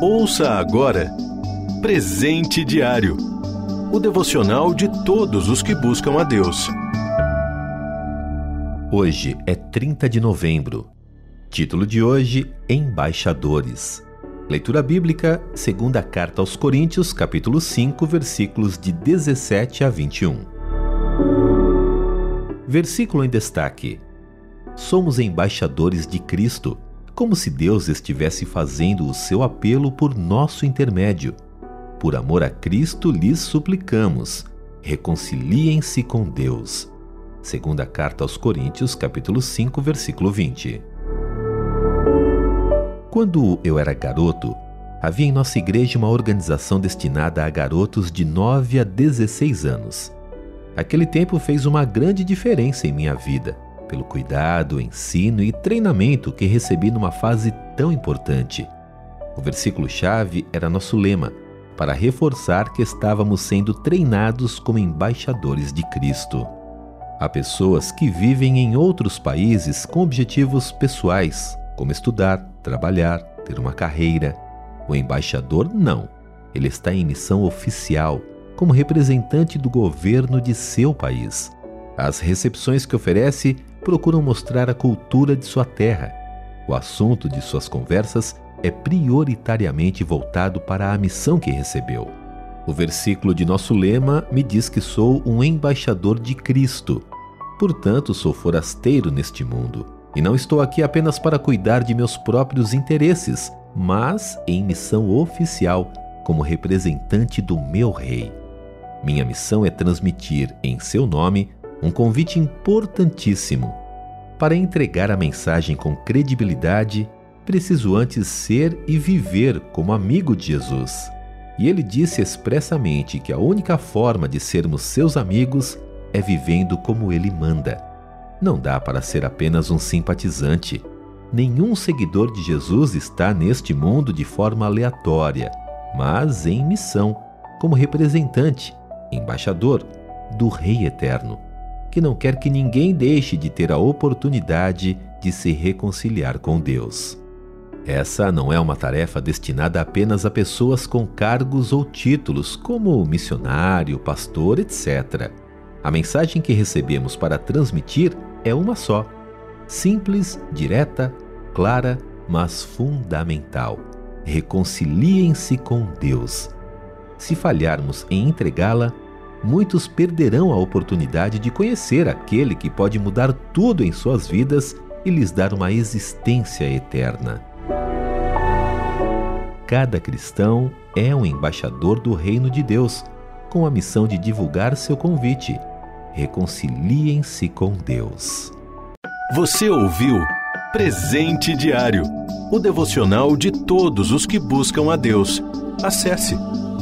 Ouça agora Presente Diário o devocional de todos os que buscam a Deus. Hoje é 30 de novembro. Título de hoje: Embaixadores. Leitura bíblica, segunda carta aos Coríntios, capítulo 5, versículos de 17 a 21. Versículo em destaque: Somos embaixadores de Cristo, como se Deus estivesse fazendo o seu apelo por nosso intermédio. Por amor a Cristo lhes suplicamos, reconciliem-se com Deus. Segunda carta aos Coríntios, capítulo 5, versículo 20. Quando eu era garoto, havia em nossa igreja uma organização destinada a garotos de 9 a 16 anos. Aquele tempo fez uma grande diferença em minha vida, pelo cuidado, ensino e treinamento que recebi numa fase tão importante. O versículo-chave era nosso lema para reforçar que estávamos sendo treinados como embaixadores de Cristo. Há pessoas que vivem em outros países com objetivos pessoais, como estudar, trabalhar, ter uma carreira. O embaixador não. Ele está em missão oficial, como representante do governo de seu país. As recepções que oferece procuram mostrar a cultura de sua terra. O assunto de suas conversas é prioritariamente voltado para a missão que recebeu. O versículo de nosso lema me diz que sou um embaixador de Cristo. Portanto, sou forasteiro neste mundo e não estou aqui apenas para cuidar de meus próprios interesses, mas em missão oficial como representante do meu rei. Minha missão é transmitir em seu nome um convite importantíssimo para entregar a mensagem com credibilidade preciso antes ser e viver como amigo de Jesus. E ele disse expressamente que a única forma de sermos seus amigos é vivendo como ele manda. Não dá para ser apenas um simpatizante. Nenhum seguidor de Jesus está neste mundo de forma aleatória, mas em missão, como representante, embaixador do Rei Eterno, que não quer que ninguém deixe de ter a oportunidade de se reconciliar com Deus. Essa não é uma tarefa destinada apenas a pessoas com cargos ou títulos, como missionário, pastor, etc. A mensagem que recebemos para transmitir é uma só: simples, direta, clara, mas fundamental. Reconciliem-se com Deus. Se falharmos em entregá-la, muitos perderão a oportunidade de conhecer aquele que pode mudar tudo em suas vidas e lhes dar uma existência eterna. Cada cristão é um embaixador do reino de Deus, com a missão de divulgar seu convite. Reconciliem-se com Deus. Você ouviu Presente Diário o devocional de todos os que buscam a Deus. Acesse